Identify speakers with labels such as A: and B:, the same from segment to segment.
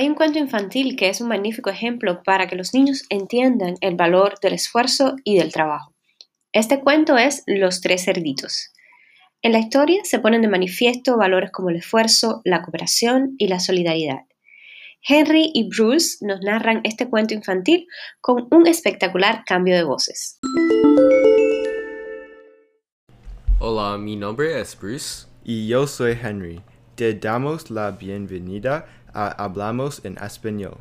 A: Hay un cuento infantil que es un magnífico ejemplo para que los niños entiendan el valor del esfuerzo y del trabajo. Este cuento es Los tres cerditos. En la historia se ponen de manifiesto valores como el esfuerzo, la cooperación y la solidaridad. Henry y Bruce nos narran este cuento infantil con un espectacular cambio de voces.
B: Hola, mi nombre es Bruce.
C: Y yo soy Henry. Te damos la bienvenida Hablamos en Español.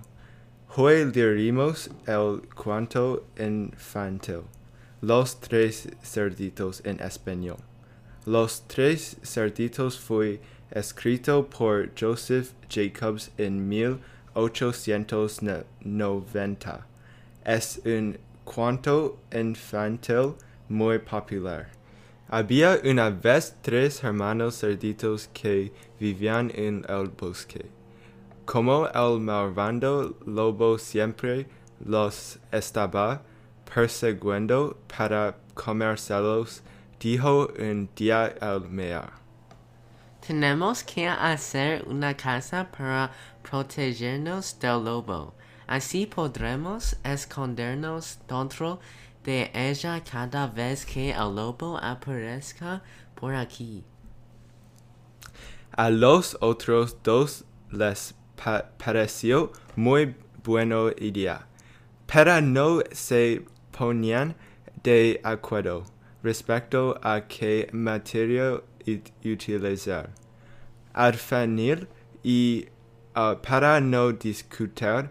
C: Hoy leeremos el cuento infantil, Los tres cerditos en español. Los tres cerditos fue escrito por Joseph Jacobs en 1890. Es un cuento infantil muy popular. Había una vez tres hermanos cerditos que vivían en el bosque. Como el malvado lobo siempre los estaba persiguiendo para comérselos, dijo un día el mayor.
D: Tenemos que hacer una casa para protegernos del lobo. Así podremos escondernos dentro de ella cada vez que el lobo aparezca por aquí.
C: A los otros dos les pareció muy buena idea, pero no se ponían de acuerdo respecto a qué materia utilizar. Al final, y uh, para no discutir,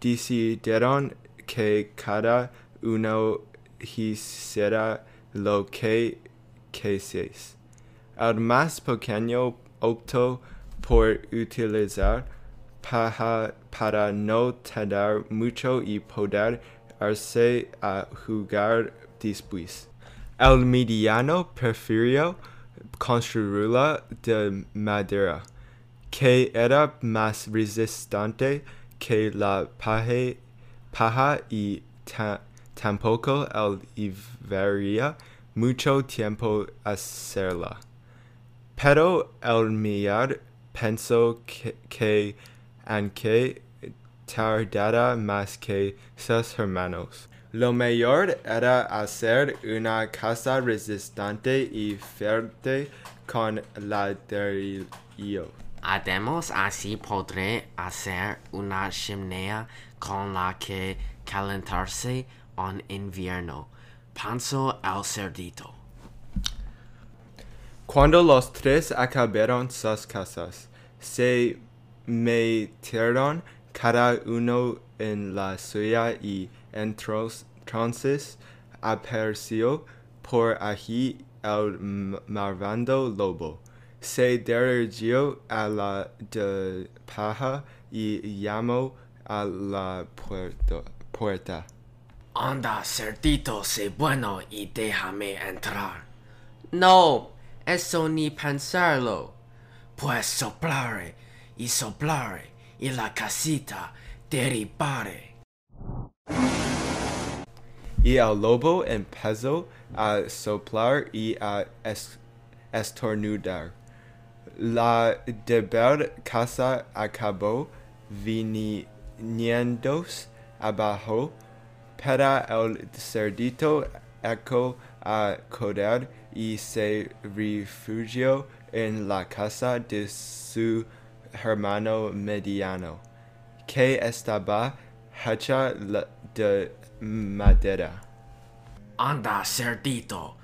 C: decidieron que cada uno hiciera lo que quisiese. El más pequeño optó por utilizar paja para no tardar mucho y poder irse a jugar después. El mediano prefirió construirla de madera, que era más resistente que la paja, y tampoco el llevaría mucho tiempo hacerla. Pero el millar pensó que aunque tardara más que sus hermanos. Lo mejor era hacer una casa resistente y fuerte con ladrillo.
D: Además, así podré hacer una chimenea con la que calentarse en invierno. Pensó el cerdito.
C: Cuando los tres acabaron sus casas, se metieron cada uno en la suya y entonces apareció por allí el malvado lobo. Se dirigió a la de paja y llamó a la puerta.
D: Anda, cerdito, sé bueno y déjame entrar. No, eso ni pensarlo. Pues soplaré y soplaré y la casita derribaré.
C: Y el lobo empezó a soplar y a estornudar. La deber casa acabó viniendo abajo, pero el cerdito echó a correr y se refugió en la casa de su hermano mediano, que estaba hecha de madera.
D: Anda, cerdito,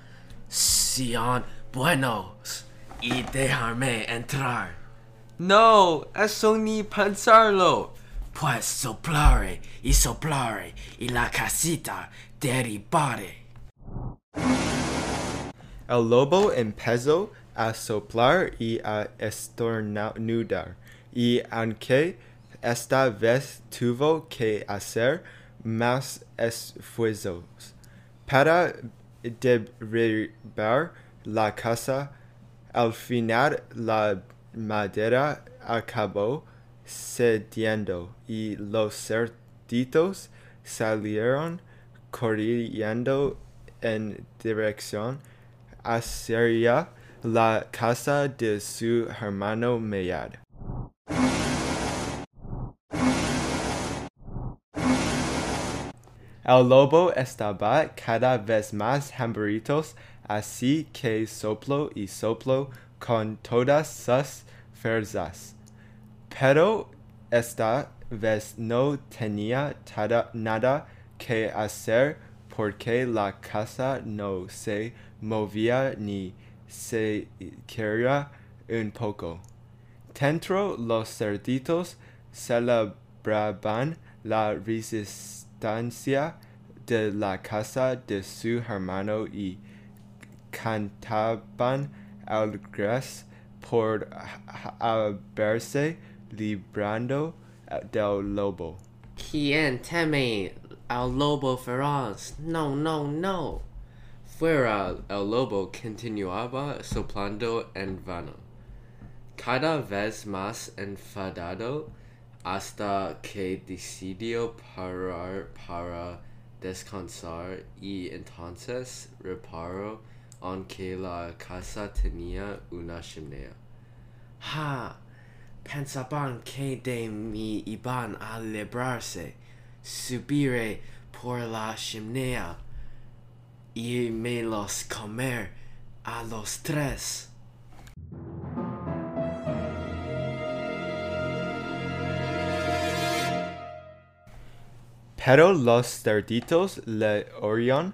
D: sean buenos y dejarme entrar. No, eso ni pensarlo. Pues soplaré y soplaré y la casita derribaré.
C: El lobo empezó a soplar y a estornudar, y aunque esta vez tuvo que hacer más esfuerzos para derribar la casa, al final la madera acabó cediendo y los cerditos salieron corriendo en dirección hacia la casa de su hermano Meyer. El lobo estaba cada vez más hambrientos, así que soplo y soplo con todas sus fuerzas. Pero esta vez no tenía nada que hacer porque la casa no se movía ni siquiera un poco. Dentro los cerditos celebraban la resistencia de la casa de su hermano y cantaban alegres por haberse librando del lobo.
D: ¿Quién teme al lobo feroz? No, no, no.
B: Fuera el lobo continuaba soplando en vano, cada vez más enfadado hasta que decidió parar para descansar y entonces reparó en que la casa tenía una chimenea.
D: Ha, pensaban que de mí iban a librarse. Subiré por la chimenea y me los comer a los tres.
C: Pero los cerditos le oyeron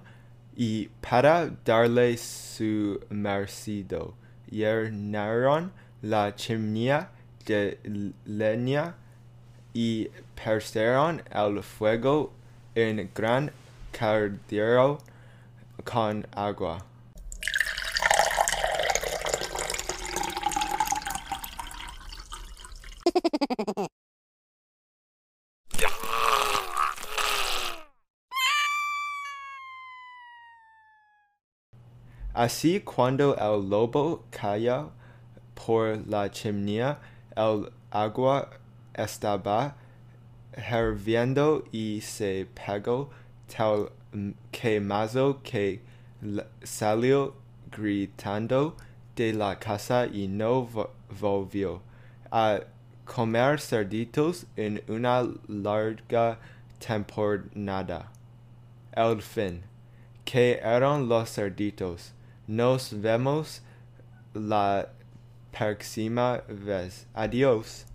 C: y para darle su merecido llenaron la chimenea de leña y pusieron el fuego en gran caldero con agua. Así cuando el lobo cayó por la chimenea, el agua estaba hirviendo y se pegó tal que l- salió gritando de la casa y no vo- volvió a comer cerditos en una larga temporada. El fin. ¿Qué eran los cerditos? Nos vemos la próxima vez. Adiós.